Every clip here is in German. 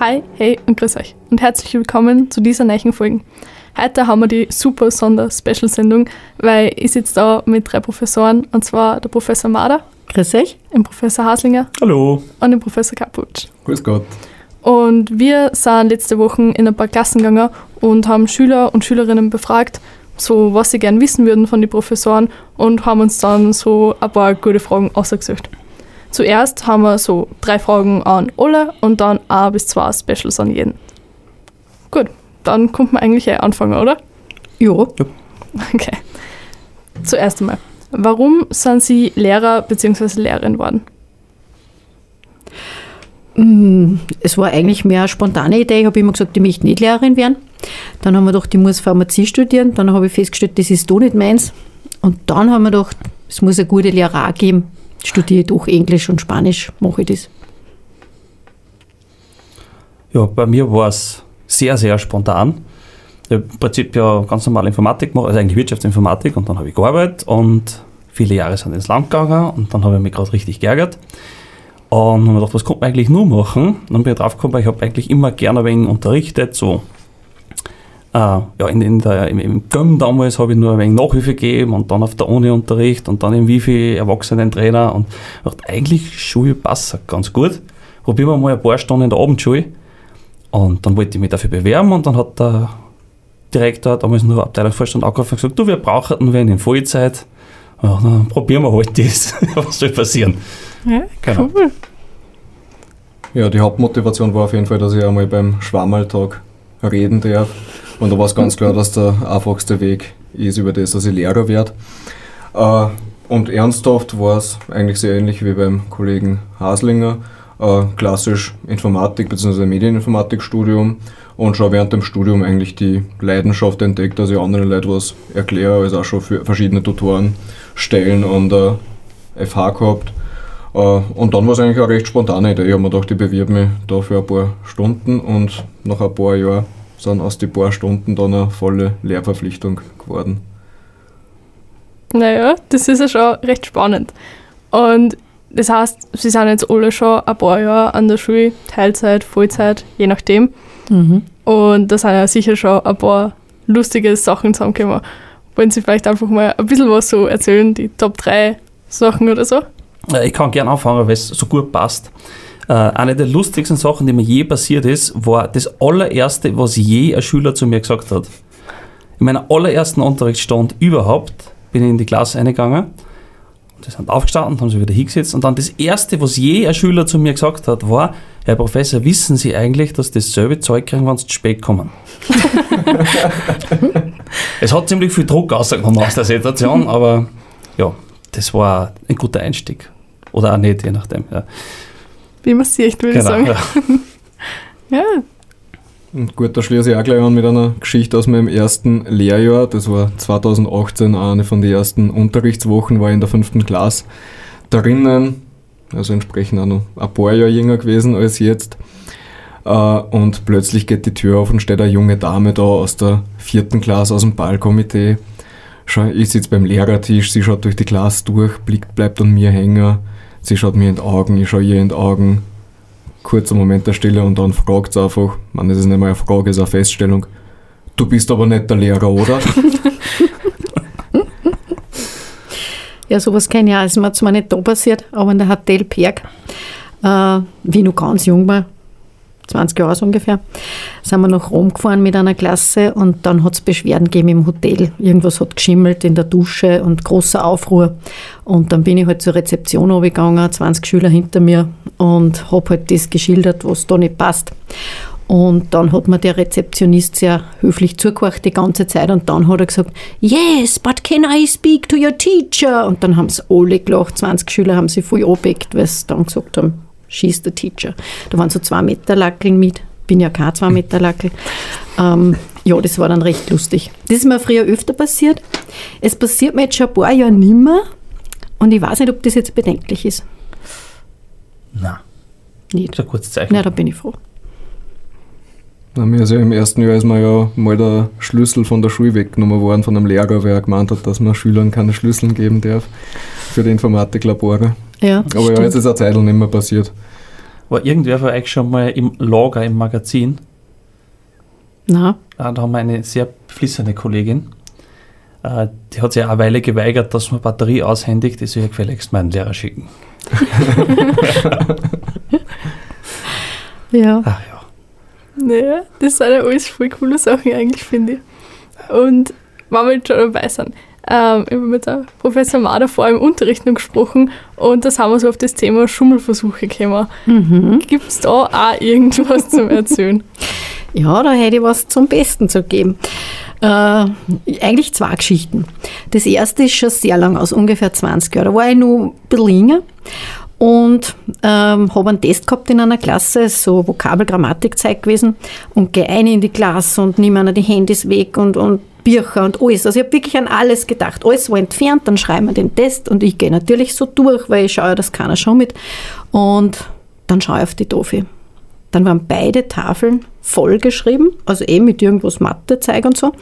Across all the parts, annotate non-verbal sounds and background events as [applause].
Hi, hey und grüß euch und herzlich willkommen zu dieser neuen Folge. Heute haben wir die super Sonder-Special-Sendung, weil ich sitze da mit drei Professoren und zwar der Professor Mader. Grüß euch. Den Professor Haslinger. Hallo. Und den Professor Kaputsch. Grüß Gott. Und wir sind letzte Woche in ein paar Klassen gegangen und haben Schüler und Schülerinnen befragt, so was sie gern wissen würden von den Professoren und haben uns dann so ein paar gute Fragen ausgesucht. Zuerst haben wir so drei Fragen an alle und dann ein bis zwei Specials an jeden. Gut, dann kommt man eigentlich eh anfangen, oder? Jo. Okay. Zuerst einmal, warum sind Sie Lehrer bzw. Lehrerin geworden? Mm, Es war eigentlich mehr eine spontane Idee. Ich habe immer gesagt, ich möchte nicht Lehrerin werden. Dann haben wir gedacht, ich muss Pharmazie studieren. Dann habe ich festgestellt, das ist doch nicht meins. Und dann haben wir gedacht, es muss eine gute Lehrer geben. Studiere doch Englisch und Spanisch, mache ich das. Ja, bei mir war es sehr, sehr spontan. Ich habe im Prinzip ja ganz normal Informatik gemacht, also eigentlich Wirtschaftsinformatik und dann habe ich gearbeitet und viele Jahre sind ins Land gegangen und dann habe ich mich gerade richtig geärgert. Und habe mir gedacht, was könnte man eigentlich nur machen? Und dann bin ich drauf gekommen, ich habe eigentlich immer gerne wenig unterrichtet, so äh, ja, in, in der, im, im GÖM damals habe ich nur ein wenig Nachhilfe gegeben und dann auf der Uni Unterricht und dann im Wifi Erwachsenentrainer und ich dachte, eigentlich Schule passt ganz gut. Probieren wir mal ein paar Stunden in der Abendschule. Und dann wollte ich mich dafür bewerben und dann hat der Direktor, damals nur Abteilungsvorstand, angerufen und gesagt, du, wir brauchen wen in Vollzeit. Ja, dann probieren wir halt das. [laughs] Was soll passieren? Ja, Genau. cool. Ja, die Hauptmotivation war auf jeden Fall, dass ich einmal beim Schwammerltag reden darf. Und da war es ganz klar, dass der einfachste Weg ist über das, dass ich Lehrer werde. Äh, und ernsthaft war es eigentlich sehr ähnlich wie beim Kollegen Haslinger. Äh, klassisch Informatik bzw. Medieninformatikstudium und schon während dem Studium eigentlich die Leidenschaft entdeckt, dass ich anderen Leuten was erkläre, also auch schon für verschiedene Tutoren stellen und äh, FH gehabt. Äh, Und dann war es eigentlich eine recht spontane Idee. Ich habe mir gedacht, ich bewirbe mich da für ein paar Stunden und nach ein paar Jahren sind aus den paar Stunden dann eine volle Lehrverpflichtung geworden. Naja, das ist ja schon recht spannend. Und das heißt, Sie sind jetzt alle schon ein paar Jahre an der Schule, Teilzeit, Vollzeit, je nachdem. Mhm. Und da sind ja sicher schon ein paar lustige Sachen zusammengekommen. Wollen Sie vielleicht einfach mal ein bisschen was so erzählen, die Top 3 Sachen oder so? Äh, Ich kann gerne anfangen, weil es so gut passt. Äh, eine der lustigsten Sachen, die mir je passiert ist, war das allererste, was je ein Schüler zu mir gesagt hat. In meiner allerersten Unterrichtsstunde überhaupt bin ich in die Klasse eingegangen. Die sind aufgestanden, haben sich wieder hingesetzt und dann das erste, was je ein Schüler zu mir gesagt hat, war, Herr Professor, wissen Sie eigentlich, dass dasselbe Zeug kriegen, wenn Sie zu spät kommen? [laughs] es hat ziemlich viel Druck rausgenommen aus der Situation, aber ja, das war ein guter Einstieg. Oder auch nicht, je nachdem. Ja. Wie man sieht, würde ich sagen. ja. [laughs] Ja, Und gut, da schließe ich auch gleich an mit einer Geschichte aus meinem ersten Lehrjahr. Das war 2018, eine von den ersten Unterrichtswochen, war ich in der fünften Klasse drinnen, also entsprechend auch noch ein paar Jahre jünger gewesen als jetzt. Äh, Und plötzlich geht die Tür auf und steht eine junge Dame da aus der vierten Klasse, aus dem Ballkomitee. Schau, Ich sitze beim Lehrertisch, sie schaut durch die Klasse durch, Blick bleibt an mir hängen. Sie schaut mir in die Augen, ich schaue ihr in die Augen. Kurzer Moment der Stille und dann fragt sie einfach, man, das ist nicht mal eine Frage, es ist eine Feststellung. Du bist aber nicht der Lehrer, oder? [laughs] Ja, sowas kenne ich auch. Es ist mir zwar nicht da passiert, aber in der Hotel Perg, äh, wie ich noch ganz jung war, 20 Jahre so ungefähr, sind wir nach Rom gefahren mit einer Klasse und dann hat es Beschwerden gegeben im Hotel. Irgendwas hat geschimmelt in der Dusche und großer Aufruhr. Und dann bin ich halt zur Rezeption runtergegangen, 20 Schüler hinter mir und habe halt das geschildert, was da nicht passt. Und dann hat mir der Rezeptionist sehr höflich zugehört die ganze Zeit und dann hat er gesagt, yes, but can I speak to your teacher? Und dann haben sie alle gelacht, 20 Schüler haben sie voll angeweckt, weil sie dann gesagt haben, she's the teacher. Da waren so zwei Meter Lackeln mit, bin ja kein zwei Meter Lackel. Ähm, ja, das war dann recht lustig. Das ist mir früher öfter passiert. Es passiert mir jetzt schon ein paar Jahre nimmer und ich weiß nicht, ob das jetzt bedenklich ist. Nein, Nicht. das ist ein kurzes Zeichen. Na, da bin ich froh. Na, mir ist ja im ersten Jahr ist mir ja mal der Schlüssel von der Schule weggenommen worden von einem Lehrer, weil er gemeint hat, dass man Schülern keine Schlüssel geben darf für die Informatiklabore. Ja, Aber ja, stimmt. jetzt ist eine Zeit nicht mehr passiert. War irgendwer von euch schon mal im Lager, im Magazin? Na, Ah, Da haben wir eine sehr beflissene Kollegin. Äh, Die hat sich auch eine Weile geweigert, dass man Batterie aushändigt. Die soll ja gefälligst meinen Lehrer schicken. [laughs] ja. Ach ja. Naja, das sind ja alles voll coole Sachen eigentlich, finde ich. Und wenn wir jetzt schon dabei sind, ähm, ich habe mit der Professor Mader vor im Unterricht noch gesprochen und da sind wir so auf das Thema Schummelversuche gekommen. Mhm. Gibt es da auch irgendwas zum Erzählen? [laughs] Ja, da hätte ich was zum Besten zu geben. Äh, eigentlich zwei Geschichten. Das erste ist schon sehr lang aus, ungefähr 20 Jahren. Da war ich noch ein bisschen jünger und ähm, habe einen Test gehabt in einer Klasse, so Vokabel-Grammatik-Zeit gewesen und gehe ein in die Klasse und nehme einer die Handys weg und, und Bücher und alles. Also ich habe wirklich an alles gedacht. Alles war entfernt, dann schreiben wir den Test und ich gehe natürlich so durch, weil ich schaue ja, dass keiner schon mit. Und dann schaue ich auf die Tafel. Dann waren beide Tafeln vollgeschrieben, also eben mit irgendwas Mathezeug und so.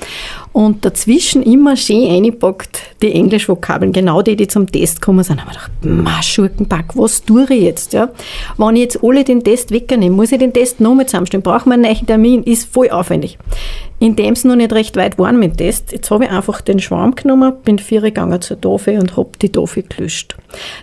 Und dazwischen immer schön eingepackt die Englischvokabeln, genau die, die zum Test gekommen sind. Da haben wir gedacht, ma, Schurkenpack, was tue ich jetzt? Ja? Wenn ich jetzt alle den Test wegnehme, muss ich den Test nochmal zusammenstellen, brauchen wir einen neuen Termin, ist voll aufwendig. Indem es noch nicht recht weit waren mit dem Test, jetzt habe ich einfach den Schwarm genommen, bin vier gegangen zur Tafel und habe die Tafel gelöscht.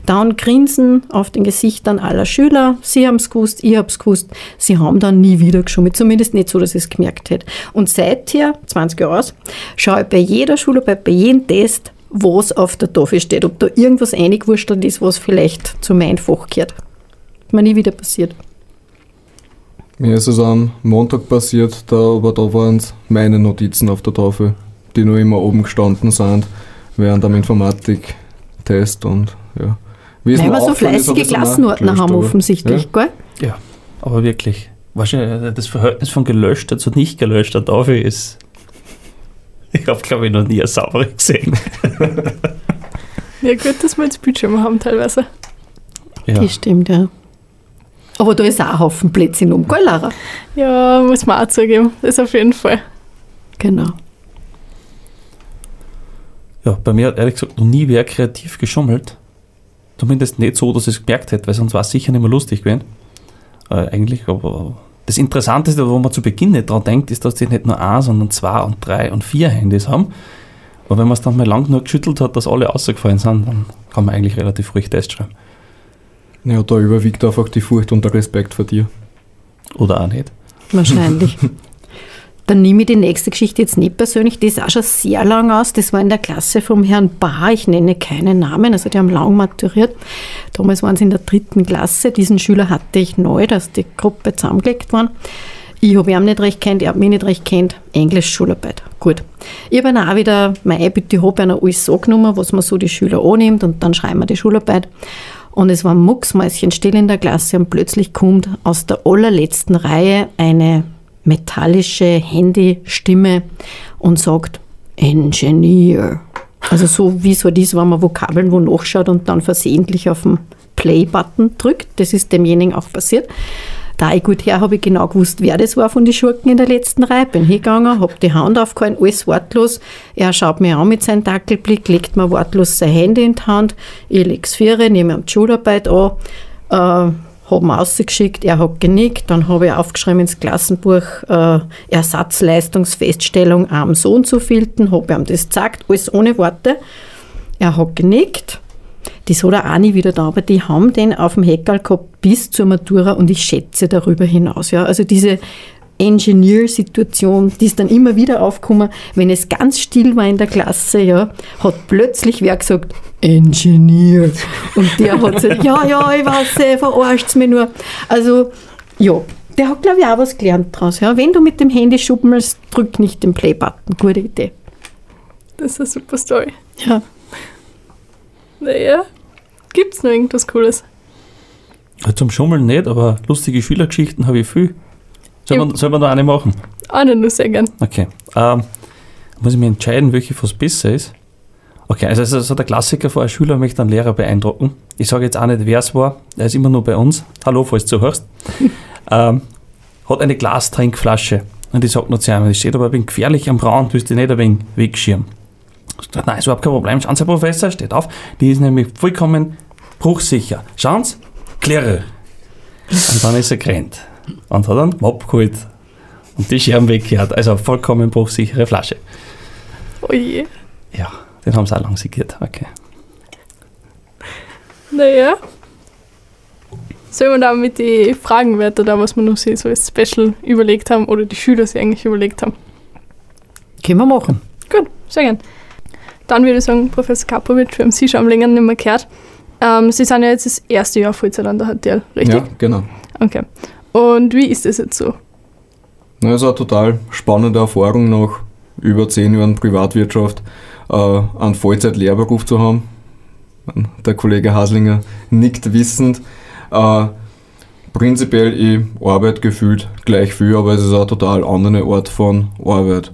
Dann Grinsen auf den Gesichtern aller Schüler, sie haben es gewusst, ich habe es gewusst, sie haben dann nie wieder geschummelt, zumindest nicht so, dass ich es gemerkt hätte. Und seither, 20 Jahre aus, schaue ich bei jeder Schule, bei, bei jedem Test, was auf der Tafel steht, ob da irgendwas eingewurstelt ist, was vielleicht zu meinem Fach gehört. Mir nie wieder passiert. Mir ist es am Montag passiert, da, aber da waren es meine Notizen auf der Tafel, die nur immer oben gestanden sind, während am Informatiktest und ja. Wie Weil wir so fleißige Klassenordner haben offensichtlich, gell? Ja, aber wirklich. Wahrscheinlich das Verhältnis von gelöschter zu nicht gelöschter Tafel ist. [laughs] Ich habe, glaube ich, noch nie eine saubere gesehen. [laughs] Ja, gut, dass wir jetzt Bildschirme haben teilweise. Ja. Das stimmt, ja. Aber da ist auch ein Haufen Plätzchen um, gell, Lara? Ja, muss man auch zugeben. Das auf jeden Fall. Genau. ja, bei mir hat ehrlich gesagt noch nie wer kreativ geschummelt. Zumindest nicht so, dass ich es gemerkt hätte, weil sonst war es sicher nicht mehr lustig gewesen. Äh, eigentlich, aber das Interessanteste, wo man zu Beginn nicht dran denkt, ist, dass die nicht nur ein, sondern zwei und drei und vier Handys haben. Aber wenn man es dann mal lang genug geschüttelt hat, dass alle rausgefallen sind, dann kann man eigentlich relativ ruhig Test schreiben. Ja, da überwiegt einfach die Furcht und der Respekt vor dir. Oder auch nicht. Wahrscheinlich. [laughs] Dann nehme ich die nächste Geschichte jetzt nicht persönlich, die ist auch schon sehr lang aus. Das war in der Klasse vom Herrn Bahr, ich nenne keinen Namen, also die haben lang maturiert. Damals waren sie in der dritten Klasse. Diesen Schüler hatte ich neu, dass die Gruppe zusammengelegt waren. Ich habe ihn nicht recht kennt, er hat mich nicht recht kennt. Englisch, Schularbeit. Gut. Ich habe dann auch wieder meine Bitte, habe einer alles so genommen, was man so die Schüler annimmt und dann schreiben wir die Schularbeit. Und es war mucksmäuschen still in der Klasse und plötzlich kommt aus der allerletzten Reihe eine metallische Handystimme und sagt Engineer. Also so wie so dies, wenn man Vokabeln wo nachschaut und dann versehentlich auf den Play-Button drückt. Das ist demjenigen auch passiert. Da ich gut her habe ich genau gewusst, wer das war von den Schurken in der letzten Reihe. Bin hingegangen, habe die Hand aufgehalten, alles wortlos. Er schaut mir an mit seinem Dackelblick, legt mir wortlos sein Handy in die Hand. Ich lege es vier, nehme ihm die Schularbeit an, äh, habe ihn rausgeschickt, er hat genickt, dann habe ich aufgeschrieben ins Klassenbuch äh, Ersatzleistungsfeststellung am so und so vielten, habe ihm das gesagt, alles ohne Worte. Er hat genickt, das hat er auch nie wieder da, aber die haben den auf dem Heckerl gehabt bis zur Matura und ich schätze darüber hinaus. Ja. Also diese Engineer-Situation, die ist dann immer wieder aufgekommen, wenn es ganz still war in der Klasse, ja, hat plötzlich wer gesagt, Engineer. Und der hat gesagt, ja, ja, ich weiß, eh, verarscht mich nur. Also, ja, der hat, glaube ich, auch was gelernt draus. Ja. Wenn du mit dem Handy schummelst, drück nicht den Play-Button. Gute Idee. Das ist eine super Story. Ja. Naja, gibt's noch irgendwas Cooles? Zum Schummeln nicht, aber lustige Schülergeschichten habe ich viel. Soll man, soll man da eine machen? Eine nur sehr gern. Okay. Ähm, muss ich mir entscheiden, welche was besser ist. Okay, also, also so der Klassiker vor ein Schüler möchte einen Lehrer beeindrucken. Ich sage jetzt auch nicht, wer es war. Er ist immer nur bei uns. Hallo, falls du zuhörst. [laughs] ähm, hat eine Glastrinkflasche. Und ich sage noch zu ihm, die steht aber ein wenig gefährlich am Rand, willst du nicht ein wenig wegschirmen? Ich sag, Nein, ist überhaupt kein Problem. Schauen Sie, Herr Professor, steht auf. Die ist nämlich vollkommen bruchsicher. Schauen Sie, klirre. Und dann ist er gerannt und hat einen Mob geholt und die Scherben weggehört. Also vollkommen bruchsichere Flasche. Oh je. Ja, den haben sie auch lang segiert. Okay. Naja. Sollen wir dann mit den Fragen weiter, da was wir noch so als Special überlegt haben oder die Schüler sich eigentlich überlegt haben? Können wir machen. Gut, sehr gern. Dann würde ich sagen, Professor Kapowitsch, wir haben Sie schon am längeren nicht mehr gehört. Ähm, Sie sind ja jetzt das erste Jahr Vollzeit an der HTL, richtig? Ja, genau. Okay. Und wie ist das jetzt so? Na, es ist eine total spannende Erfahrung, nach über zehn Jahren Privatwirtschaft äh, einen Vollzeit-Lehrberuf zu haben. Der Kollege Haslinger nickt wissend. Äh, prinzipiell, ich arbeite gefühlt gleich viel, aber es ist eine total andere Art von Arbeit.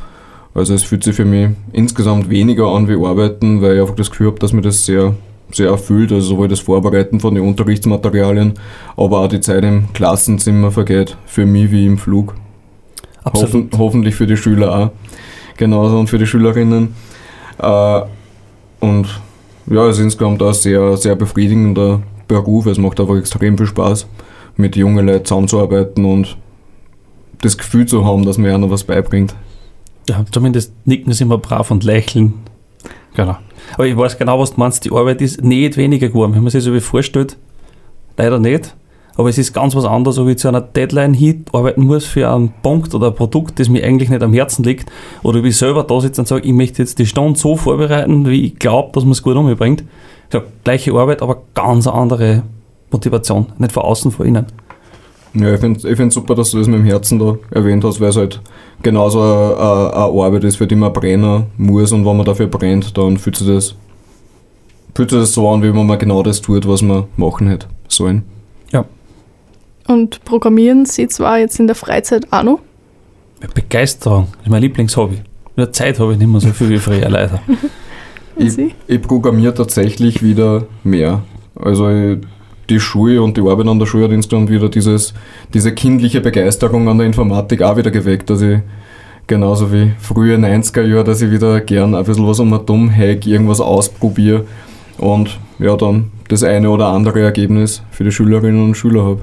Also es fühlt sich für mich insgesamt weniger an wie Arbeiten, weil ich einfach das Gefühl habe, dass mir das sehr, sehr erfüllt. Also sowohl das Vorbereiten von den Unterrichtsmaterialien, aber auch die Zeit im Klassenzimmer vergeht für mich wie im Flug. Hoffen, hoffentlich für die Schüler auch. Genauso und für die Schülerinnen. Äh, und ja, es ist insgesamt auch ein sehr, sehr befriedigender Beruf. Es macht einfach extrem viel Spaß, mit jungen Leuten zusammenzuarbeiten und das Gefühl zu haben, dass mir einer was beibringt. Ja, zumindest nicken sie immer brav und lächeln. Genau. Aber ich weiß genau, was du meinst. Die Arbeit ist nicht weniger geworden, wenn man sich so wie vorstellt. Leider nicht. Aber es ist ganz was anderes, ob ich zu einer Deadline hin arbeiten muss für einen Punkt oder ein Produkt, das mir eigentlich nicht am Herzen liegt. Oder ob ich selber da sitze und sage, ich möchte jetzt die Stunde so vorbereiten, wie ich glaube, dass man es gut umbringt. Ja, gleiche Arbeit, aber ganz andere Motivation. Nicht von außen, von innen. Ja, ich finde es super, dass du das mit dem Herzen da erwähnt hast, weil es halt genauso eine, eine Arbeit ist, für die man brennen muss und wenn man dafür brennt, dann fühlt sich das, fühlt sich das so an, wie wenn man genau das tut, was man machen hätte sollen. Ja. Und programmieren Sie zwar jetzt in der Freizeit auch noch? Begeisterung, das ist mein Lieblingshobby. Nur Zeit habe ich nicht mehr so viel wie früher, leider. [laughs] Ich, ich programmiere tatsächlich wieder mehr. Also ich, die Schule und die Arbeit an der Schule hat insgesamt wieder dieses, diese kindliche Begeisterung an der Informatik auch wieder geweckt, dass ich genauso wie frühe 90er Jahre, dass ich wieder gern ein bisschen was um ein dumm hack, irgendwas ausprobiere und ja dann das eine oder andere Ergebnis für die Schülerinnen und Schüler habe.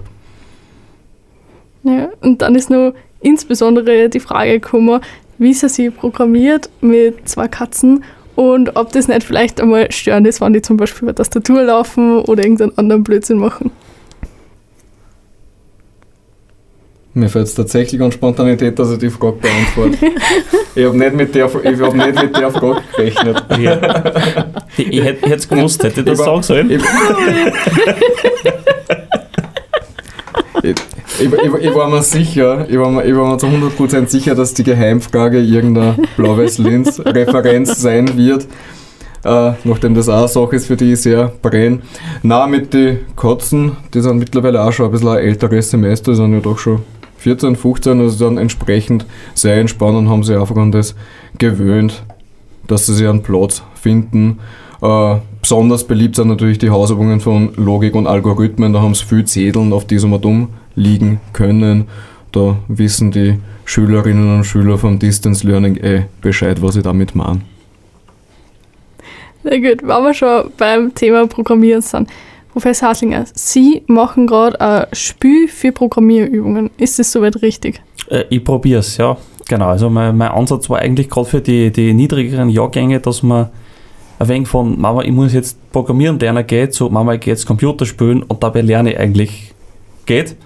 Ja, und dann ist noch insbesondere die Frage gekommen, wie sie sie programmiert mit zwei Katzen und ob das nicht vielleicht einmal störend ist, wenn die zum Beispiel über Tastatur laufen oder irgendeinen anderen Blödsinn machen. Mir fällt es tatsächlich an Spontanität, dass ich die Frage beantworte. ich habe nicht, mit der- ich hab nicht mit der Frage gerechnet. Ja. Ich, ich hätte es gewusst, hätte ich das sagen sollen. [laughs] Ich, ich, ich, war mir sicher, ich war mir, ich war mir zu 100% sicher, dass die Geheimfrage irgendeine Blau-Weiß-Linz-Referenz sein wird. Äh, nachdem das auch eine Sache ist, für die ich sehr brenne. Na, mit den Katzen, die sind mittlerweile auch schon ein bisschen ein älteres Semester, die sind ja doch schon 14, 15, also dann entsprechend sehr entspannt und haben sich einfach an das gewöhnt, dass sie sich einen Platz finden. Äh, besonders beliebt sind natürlich die Hausübungen von Logik und Algorithmen. Da haben sie viel Zetteln, auf die sie mal dumm liegen können. Da wissen die Schülerinnen und Schüler vom Distance Learning eh Bescheid, was ich damit meine. Na gut, wenn wir schon beim Thema Programmieren sind. Professor Haslinger, Sie machen gerade ein Spiel für Programmierübungen. Ist das soweit richtig? Äh, ich probiere es, ja. Genau, also mein, mein Ansatz war eigentlich gerade für die, die niedrigeren Jahrgänge, dass man ein wenig von Mama, ich muss jetzt programmieren lernen geht, so Mama, ich gehe jetzt Computer spielen und dabei lerne ich eigentlich geht.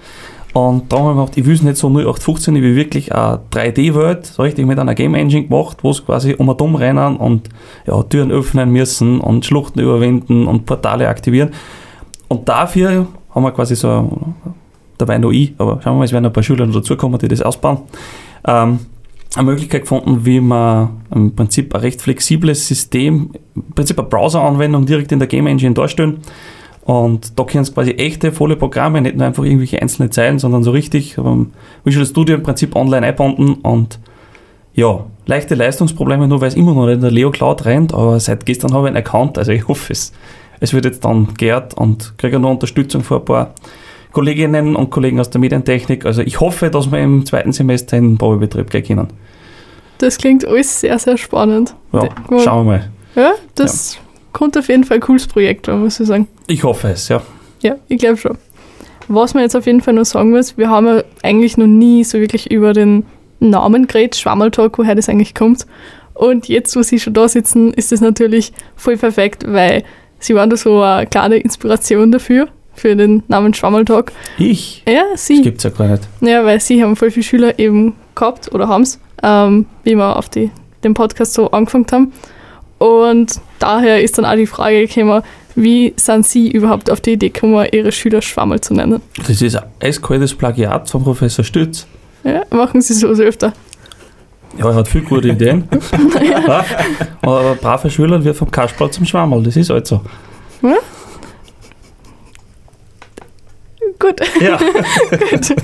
Und da haben wir gedacht, ich will es nicht so 0815, ich will wirklich eine 3D-Welt, so richtig mit einer Game Engine gemacht, wo es quasi um und um rennen und ja, Türen öffnen müssen und Schluchten überwinden und Portale aktivieren. Und dafür haben wir quasi so, dabei noch ich, aber schauen wir mal, es werden ein paar Schüler dazukommen, die das ausbauen, ähm, eine Möglichkeit gefunden, wie man im Prinzip ein recht flexibles System, im Prinzip eine Browser-Anwendung direkt in der Game Engine darstellen. Und da können es quasi echte, volle Programme, nicht nur einfach irgendwelche einzelne Zeilen, sondern so richtig ähm, Visual Studio im Prinzip online einbauen und ja, leichte Leistungsprobleme, nur weil es immer noch nicht in der Leo Cloud rennt, aber seit gestern habe ich einen Account, also ich hoffe es. Es wird jetzt dann geehrt und kriege noch Unterstützung von ein paar Kolleginnen und Kollegen aus der Medientechnik. Also ich hoffe, dass wir im zweiten Semester in den Probebetrieb gehen können. Das klingt alles sehr, sehr spannend. Ja, Ja. schauen wir mal. Ja, das kommt auf jeden Fall ein cooles Projekt, muss ich sagen. Ich hoffe es, ja. Ja, ich glaube schon. was man jetzt auf jeden Fall noch sagen muss, wir haben ja eigentlich noch nie so wirklich über den Namen geredet, Schwammertalk, woher das eigentlich kommt. Und jetzt, wo sie schon da sitzen, ist das natürlich voll perfekt, weil sie waren da so eine kleine Inspiration dafür, für den Namen Schwammertalk. Ich? Ja, Das sie. gibt's ja gar nicht. Ja, weil sie haben voll viele Schüler eben gehabt oder haben es, ähm, wie wir auf die, den Podcast so angefangen haben. Und daher ist dann auch die Frage gekommen, wie sind Sie überhaupt auf die Idee gekommen, Ihre Schüler Schwammerl zu nennen? Das ist ein eiskaltes Plagiat von Professor Stütz. Ja, machen Sie so öfter. Ja, er hat viele gute Ideen. [laughs] ja. Aber ein braver Schüler wird vom Kasperl zum Schwammerl, das ist halt so. Gut. Ja. [laughs] Gut.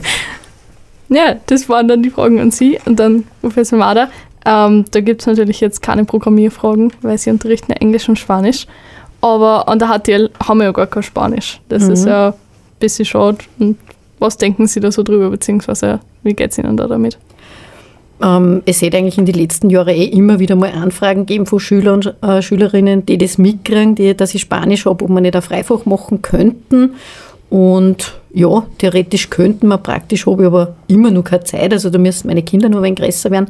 Ja, das waren dann die Fragen an Sie und dann Professor Mader. Ähm, da gibt es natürlich jetzt keine Programmierfragen, weil Sie unterrichten ja Englisch und Spanisch. Aber an der HTL haben wir ja gar kein Spanisch. Das Mhm. ist ja ein bisschen schade. Und was denken Sie da so drüber, beziehungsweise wie geht es Ihnen da damit? Ähm, es hätte eigentlich in den letzten Jahren eh immer wieder mal Anfragen gegeben von Schülern und äh, Schülerinnen, die das mitkriegen, die, dass ich Spanisch habe, ob wir nicht ein Freifach machen könnten. Und ja, theoretisch könnten wir, praktisch habe ich aber immer noch keine Zeit. Also da müssen meine Kinder nur ein wenig größer werden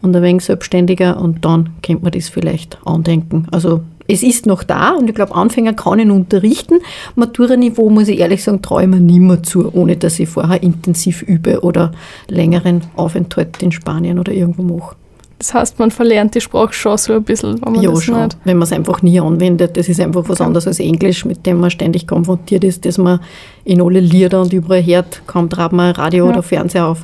und ein wenig selbstständiger und dann könnte man das vielleicht andenken. Also es ist noch da und ich glaube, Anfänger kann noch unterrichten. Matura-Niveau, muss ich ehrlich sagen, traue ich mir nicht mehr zu, ohne dass ich vorher intensiv übe oder längeren Aufenthalt in Spanien oder irgendwo mache. Das heißt, man verlernt die Sprache schon so ein bisschen, wenn man Ja, das schon. nicht. Wenn man es einfach nie anwendet. Das ist einfach was anderes als Englisch, mit dem man ständig konfrontiert ist, dass man in alle Lieder und überall hört. Kaum trat man Radio Ja. oder Fernseher auf,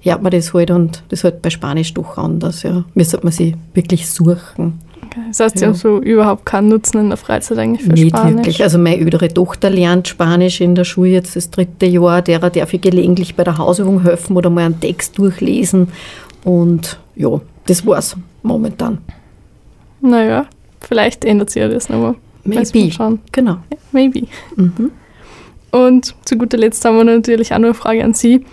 hört man das halt und das halt bei Spanisch doch anders. Ja. Müsste man sie wirklich suchen. Okay. Das heißt, Sie Ja. haben so überhaupt keinen Nutzen in der Freizeit eigentlich für Nicht Spanisch. wirklich. Also meine ältere Tochter lernt Spanisch in der Schule jetzt das dritte Jahr. Derer darf ich gelegentlich bei der Hausübung helfen oder mal einen Text durchlesen. Und ja, das war's momentan. Naja, vielleicht ändert sich ja das nochmal. Maybe. schauen. Genau. Maybe. Mhm. Und zu guter Letzt haben wir natürlich auch noch eine Frage an Sie.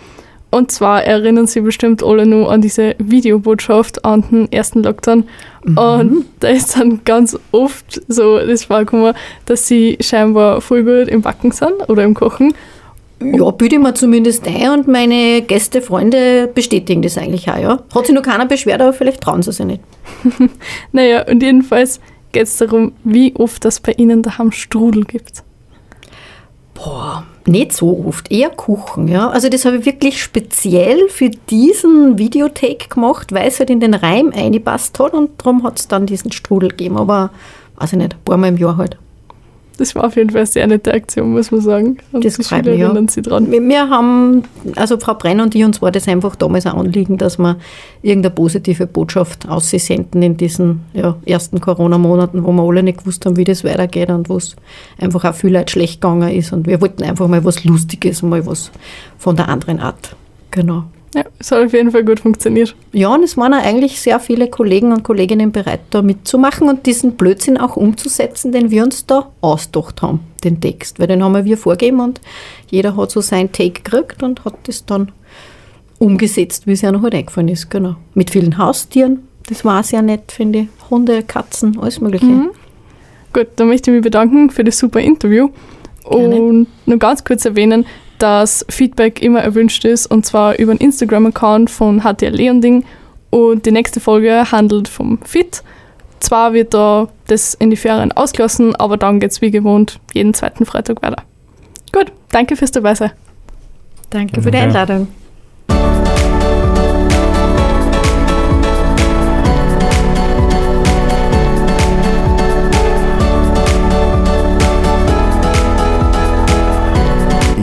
Und zwar erinnern Sie bestimmt alle nur an diese Videobotschaft an den ersten Lockdown. Mhm. Und da ist dann ganz oft so das vorgekommen, dass Sie scheinbar voll gut im Backen sind oder im Kochen. Ja, bilde ich mir zumindest ein und meine Gäste, Freunde bestätigen das eigentlich auch, ja. Hat sich noch keiner beschwert, aber vielleicht trauen sie sich nicht. [laughs] Naja, und jedenfalls geht es darum, wie oft das bei Ihnen daheim Strudel gibt. Boah, nicht so oft, eher Kuchen, ja. Also das habe ich wirklich speziell für diesen Videotake gemacht, weil es halt in den Reim eingepasst hat und darum hat es dann diesen Strudel gegeben, aber weiß ich nicht, ein paar Mal im Jahr halt. Das war auf jeden Fall eine sehr nette Aktion, muss man sagen. Und Das die freut mich, ja. sich dran. Wir, wir haben, also Frau Brenn und ich, uns war das einfach damals ein Anliegen, dass wir irgendeine positive Botschaft aussenden in diesen ja, ersten Corona-Monaten, wo wir alle nicht gewusst haben, wie das weitergeht und wo es einfach auch viel Leute schlecht gegangen ist. Und wir wollten einfach mal was Lustiges, mal was von der anderen Art. Genau. Ja, es hat auf jeden Fall gut funktioniert. Ja, und es waren auch eigentlich sehr viele Kollegen und Kolleginnen bereit, da mitzumachen und diesen Blödsinn auch umzusetzen, den wir uns da ausgedacht haben, den Text. Weil den haben wir vorgegeben und jeder hat so sein Take gekriegt und hat das dann umgesetzt, wie es ja noch halt eingefallen ist. Genau. Mit vielen Haustieren, das war sehr nett, finde ich. Hunde, Katzen, alles Mögliche. Mhm. Gut, dann möchte ich mich bedanken für das super Interview Gerne. und nur ganz kurz erwähnen, dass Feedback immer erwünscht ist und zwar über den Instagram-Account von HTL Leonding und die nächste Folge handelt vom Fit. Zwar wird da das in die Ferien ausgelassen, aber dann geht es wie gewohnt jeden zweiten Freitag weiter. Gut, danke fürs Dabeisein. Danke für die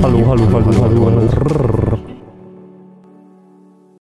哈喽哈喽哈喽哈喽